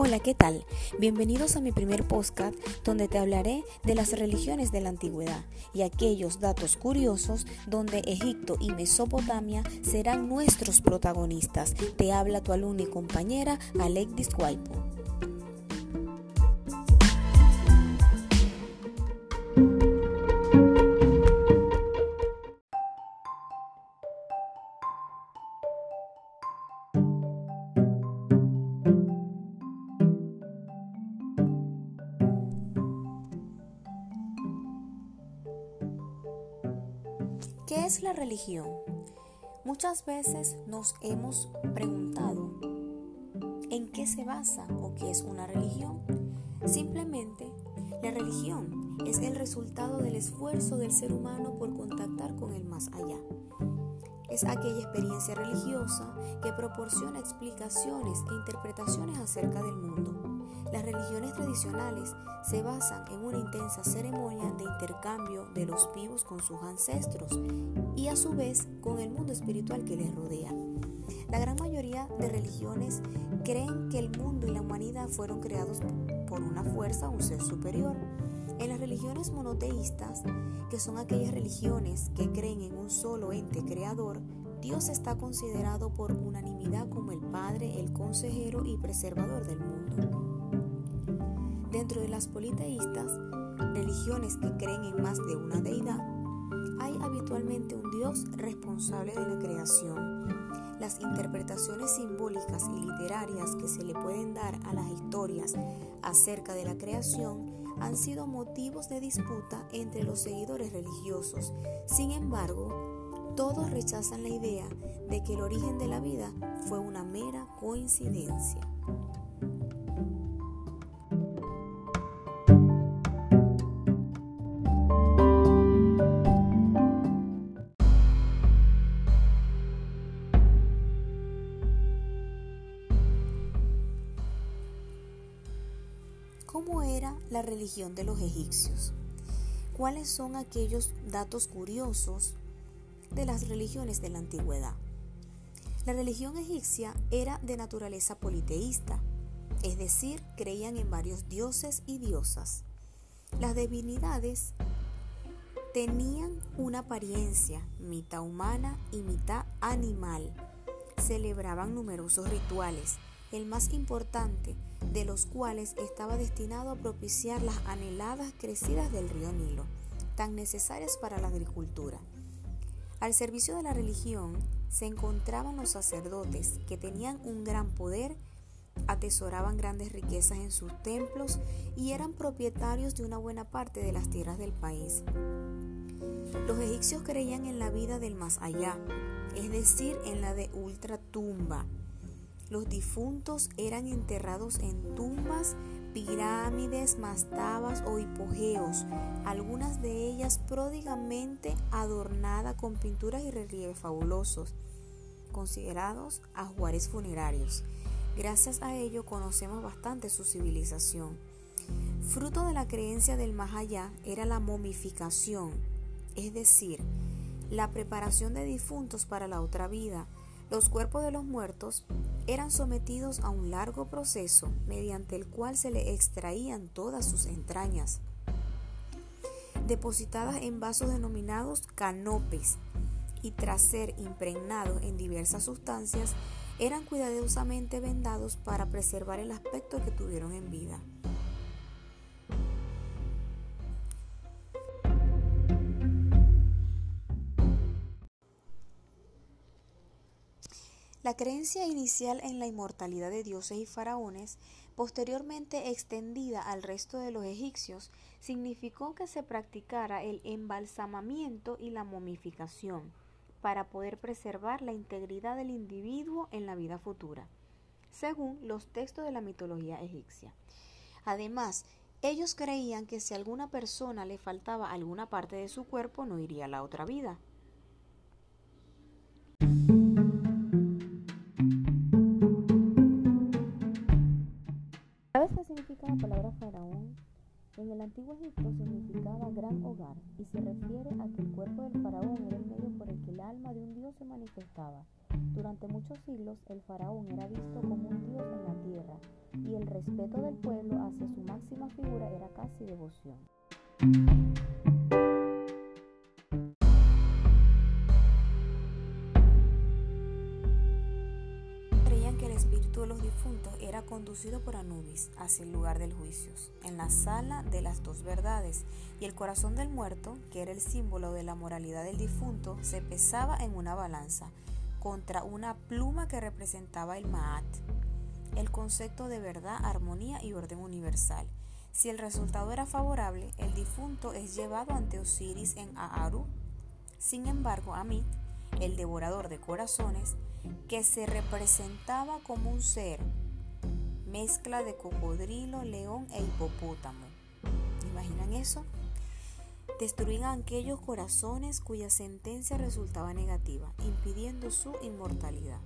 Hola, ¿qué tal? Bienvenidos a mi primer podcast donde te hablaré de las religiones de la antigüedad y aquellos datos curiosos donde Egipto y Mesopotamia serán nuestros protagonistas. Te habla tu alumna y compañera Alexis Guaipo. Muchas veces nos hemos preguntado en qué se basa o qué es una religión. Simplemente, la religión es el resultado del esfuerzo del ser humano por contactar con el más allá. Es aquella experiencia religiosa que proporciona explicaciones e interpretaciones acerca del mundo las religiones tradicionales se basan en una intensa ceremonia de intercambio de los vivos con sus ancestros y a su vez con el mundo espiritual que les rodea. La gran mayoría de religiones creen que el mundo y la humanidad fueron creados por una fuerza, un ser superior. En las religiones monoteístas, que son aquellas religiones que creen en un solo ente creador, Dios está considerado por unanimidad como el Padre, el consejero y preservador del mundo. Dentro de las politeístas, religiones que creen en más de una deidad, hay habitualmente un Dios responsable de la creación. Las interpretaciones simbólicas y literarias que se le pueden dar a las historias acerca de la creación han sido motivos de disputa entre los seguidores religiosos. Sin embargo, todos rechazan la idea de que el origen de la vida fue una mera coincidencia. La religión de los egipcios? ¿Cuáles son aquellos datos curiosos de las religiones de la antigüedad? La religión egipcia era de naturaleza politeísta, es decir, creían en varios dioses y diosas. Las divinidades tenían una apariencia mitad humana y mitad animal. Celebraban numerosos rituales, el más importante de los cuales estaba destinado a propiciar las anheladas crecidas del río Nilo, tan necesarias para la agricultura. Al servicio de la religión se encontraban los sacerdotes, que tenían un gran poder, atesoraban grandes riquezas en sus templos y eran propietarios de una buena parte de las tierras del país. Los egipcios creían en la vida del más allá, es decir, en la de ultratumba, los difuntos eran enterrados en tumbas, pirámides, mastabas o hipogeos, algunas de ellas pródigamente adornadas con pinturas y relieves fabulosos, considerados ajuares funerarios. Gracias a ello conocemos bastante su civilización. Fruto de la creencia del más allá era la momificación, es decir, la preparación de difuntos para la otra vida, los cuerpos de los muertos eran sometidos a un largo proceso mediante el cual se le extraían todas sus entrañas, depositadas en vasos denominados canopes, y tras ser impregnados en diversas sustancias, eran cuidadosamente vendados para preservar el aspecto que tuvieron en vida. La creencia inicial en la inmortalidad de dioses y faraones, posteriormente extendida al resto de los egipcios, significó que se practicara el embalsamamiento y la momificación para poder preservar la integridad del individuo en la vida futura, según los textos de la mitología egipcia. Además, ellos creían que si a alguna persona le faltaba alguna parte de su cuerpo no iría a la otra vida. Antiguo Egipto significaba gran hogar y se refiere a que el cuerpo del faraón era el medio por el que el alma de un dios se manifestaba. Durante muchos siglos el faraón era visto como un dios en la tierra y el respeto del pueblo hacia su máxima figura era casi devoción. De los difuntos era conducido por Anubis hacia el lugar del juicio, en la sala de las dos verdades, y el corazón del muerto, que era el símbolo de la moralidad del difunto, se pesaba en una balanza contra una pluma que representaba el Maat, el concepto de verdad, armonía y orden universal. Si el resultado era favorable, el difunto es llevado ante Osiris en Aaru. Sin embargo, Amit, el devorador de corazones, que se representaba como un ser, mezcla de cocodrilo, león e hipopótamo. ¿Imaginan eso? Destruían aquellos corazones cuya sentencia resultaba negativa, impidiendo su inmortalidad.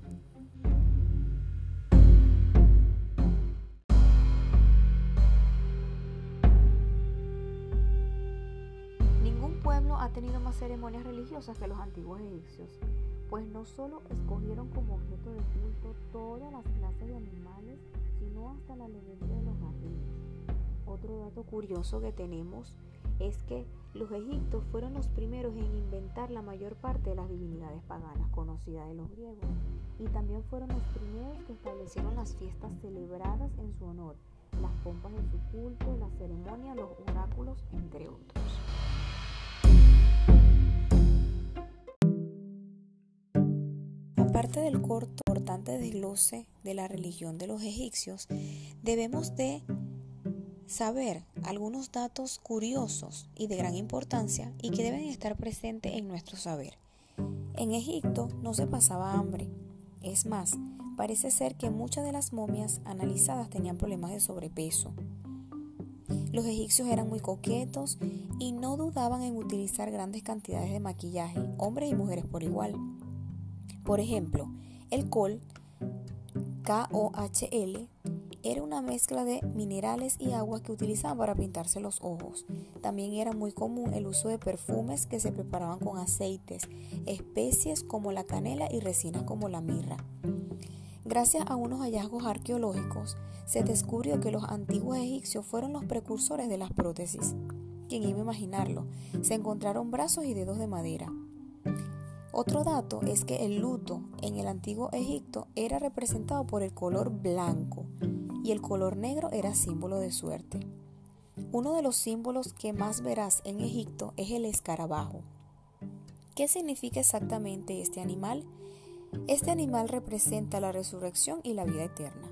Pueblo ha tenido más ceremonias religiosas que los antiguos egipcios pues no solo escogieron como objeto de culto todas las clases de animales, sino hasta la alimento de los jardines. Otro dato curioso que tenemos es que los egipcios fueron los primeros en inventar la mayor parte de las divinidades paganas conocidas de los griegos y también fueron los primeros que establecieron las fiestas celebradas en su honor, las pompas de su culto, la ceremonia, los oráculos, entre otros. Aparte del corto importante desglose de la religión de los egipcios, debemos de saber algunos datos curiosos y de gran importancia y que deben estar presentes en nuestro saber. En Egipto no se pasaba hambre. Es más, parece ser que muchas de las momias analizadas tenían problemas de sobrepeso. Los egipcios eran muy coquetos y no dudaban en utilizar grandes cantidades de maquillaje, hombres y mujeres por igual. Por ejemplo, el col, KOHL, era una mezcla de minerales y agua que utilizaban para pintarse los ojos. También era muy común el uso de perfumes que se preparaban con aceites, especies como la canela y resinas como la mirra. Gracias a unos hallazgos arqueológicos, se descubrió que los antiguos egipcios fueron los precursores de las prótesis. ¿Quién iba a imaginarlo? Se encontraron brazos y dedos de madera. Otro dato es que el luto en el antiguo Egipto era representado por el color blanco y el color negro era símbolo de suerte. Uno de los símbolos que más verás en Egipto es el escarabajo. ¿Qué significa exactamente este animal? Este animal representa la resurrección y la vida eterna.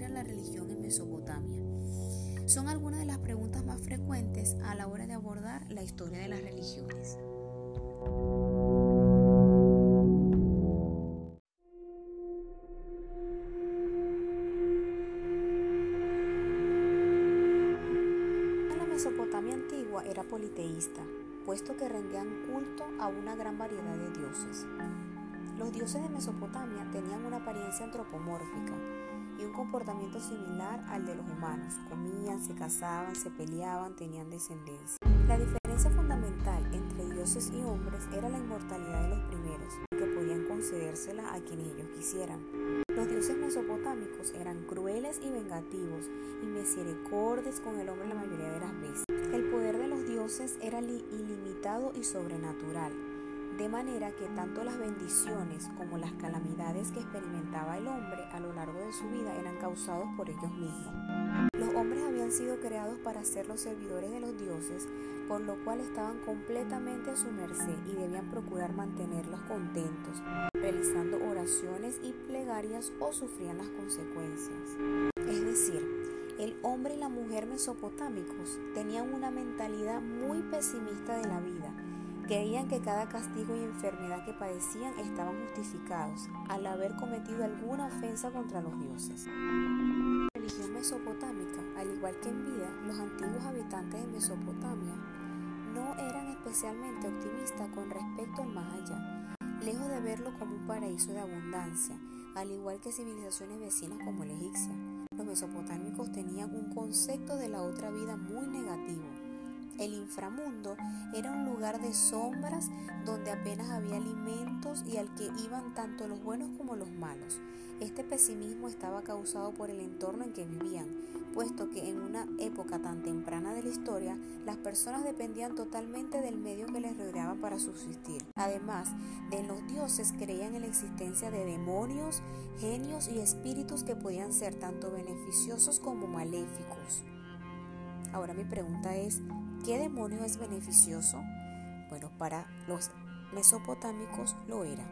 Era la religión en Mesopotamia? Son algunas de las preguntas más frecuentes a la hora de abordar la historia de las religiones. La Mesopotamia antigua era politeísta, puesto que rendían culto a una gran variedad de dioses. Los dioses de Mesopotamia tenían una apariencia antropomórfica y un comportamiento similar al de los humanos. Comían, se casaban, se peleaban, tenían descendencia. La diferencia fundamental entre dioses y hombres era la inmortalidad de los primeros, que podían concedérsela a quienes ellos quisieran. Los dioses mesopotámicos eran crueles y vengativos y misericordes con el hombre la mayoría de las veces. El poder de los dioses era ilimitado y sobrenatural de manera que tanto las bendiciones como las calamidades que experimentaba el hombre a lo largo de su vida eran causados por ellos mismos. Los hombres habían sido creados para ser los servidores de los dioses, por lo cual estaban completamente a su merced y debían procurar mantenerlos contentos, realizando oraciones y plegarias o sufrían las consecuencias. Es decir, el hombre y la mujer mesopotámicos tenían una mentalidad muy pesimista de la vida Creían que cada castigo y enfermedad que padecían estaban justificados al haber cometido alguna ofensa contra los dioses. La religión mesopotámica, al igual que en vida, los antiguos habitantes de Mesopotamia no eran especialmente optimistas con respecto al más allá. lejos de verlo como un paraíso de abundancia, al igual que civilizaciones vecinas como la egipcia. Los mesopotámicos tenían un concepto de la otra vida muy negativo. El inframundo era un lugar de sombras donde apenas había alimentos y al que iban tanto los buenos como los malos. Este pesimismo estaba causado por el entorno en que vivían, puesto que en una época tan temprana de la historia, las personas dependían totalmente del medio que les rodeaba para subsistir. Además de los dioses, creían en la existencia de demonios, genios y espíritus que podían ser tanto beneficiosos como maléficos. Ahora mi pregunta es, ¿qué demonio es beneficioso? Bueno, para los mesopotámicos lo era.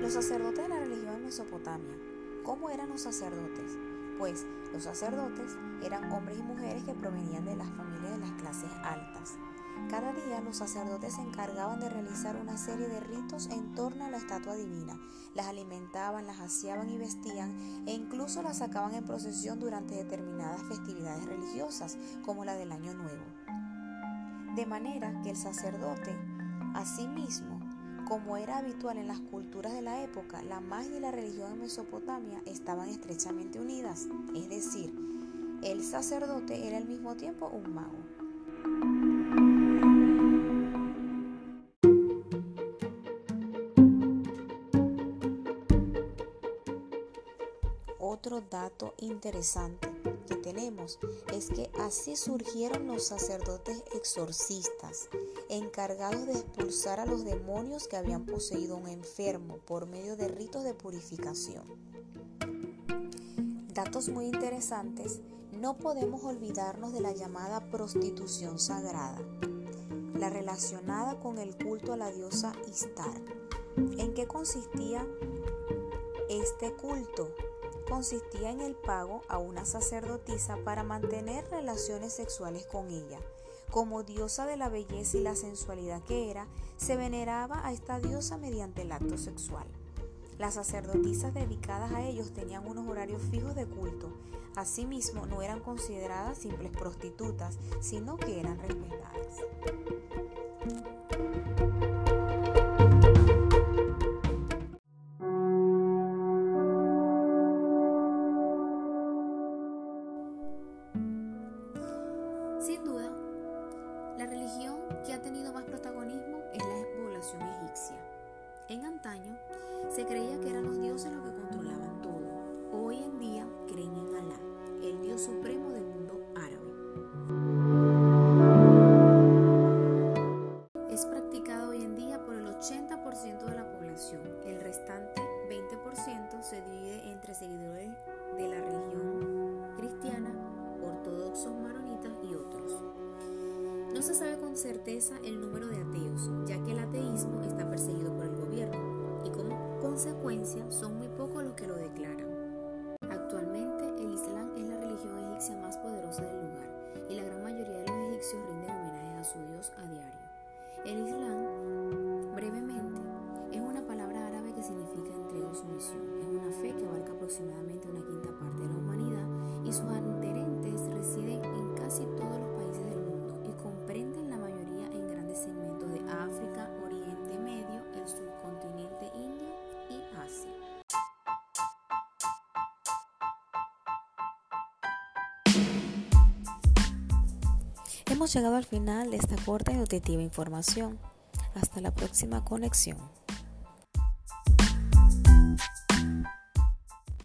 Los sacerdotes de la religión en Mesopotamia. ¿Cómo eran los sacerdotes? Pues los sacerdotes eran hombres y mujeres que provenían de las familias de las clases altas. Cada día los sacerdotes se encargaban de realizar una serie de ritos en torno a la estatua divina. Las alimentaban, las aseaban y vestían e incluso las sacaban en procesión durante determinadas festividades religiosas, como la del Año Nuevo. De manera que el sacerdote, asimismo, como era habitual en las culturas de la época, la magia y la religión en Mesopotamia estaban estrechamente unidas, es decir, el sacerdote era al mismo tiempo un mago. Otro dato interesante que tenemos es que así surgieron los sacerdotes exorcistas, encargados de expulsar a los demonios que habían poseído a un enfermo por medio de ritos de purificación. Datos muy interesantes, no podemos olvidarnos de la llamada prostitución sagrada, la relacionada con el culto a la diosa Istar. ¿En qué consistía este culto? Consistía en el pago a una sacerdotisa para mantener relaciones sexuales con ella. Como diosa de la belleza y la sensualidad que era, se veneraba a esta diosa mediante el acto sexual. Las sacerdotisas dedicadas a ellos tenían unos horarios fijos de culto. Asimismo, no eran consideradas simples prostitutas, sino que eran respetadas. En antaño se creía que eran los dioses los que controlaban todo. Hoy en día creen en Alá, el dios supremo del mundo con certeza el número de ateos, ya que el ateísmo está perseguido por el gobierno y como consecuencia son muy pocos los que lo declaran. Hemos llegado al final de esta corta y nutritiva información. Hasta la próxima conexión.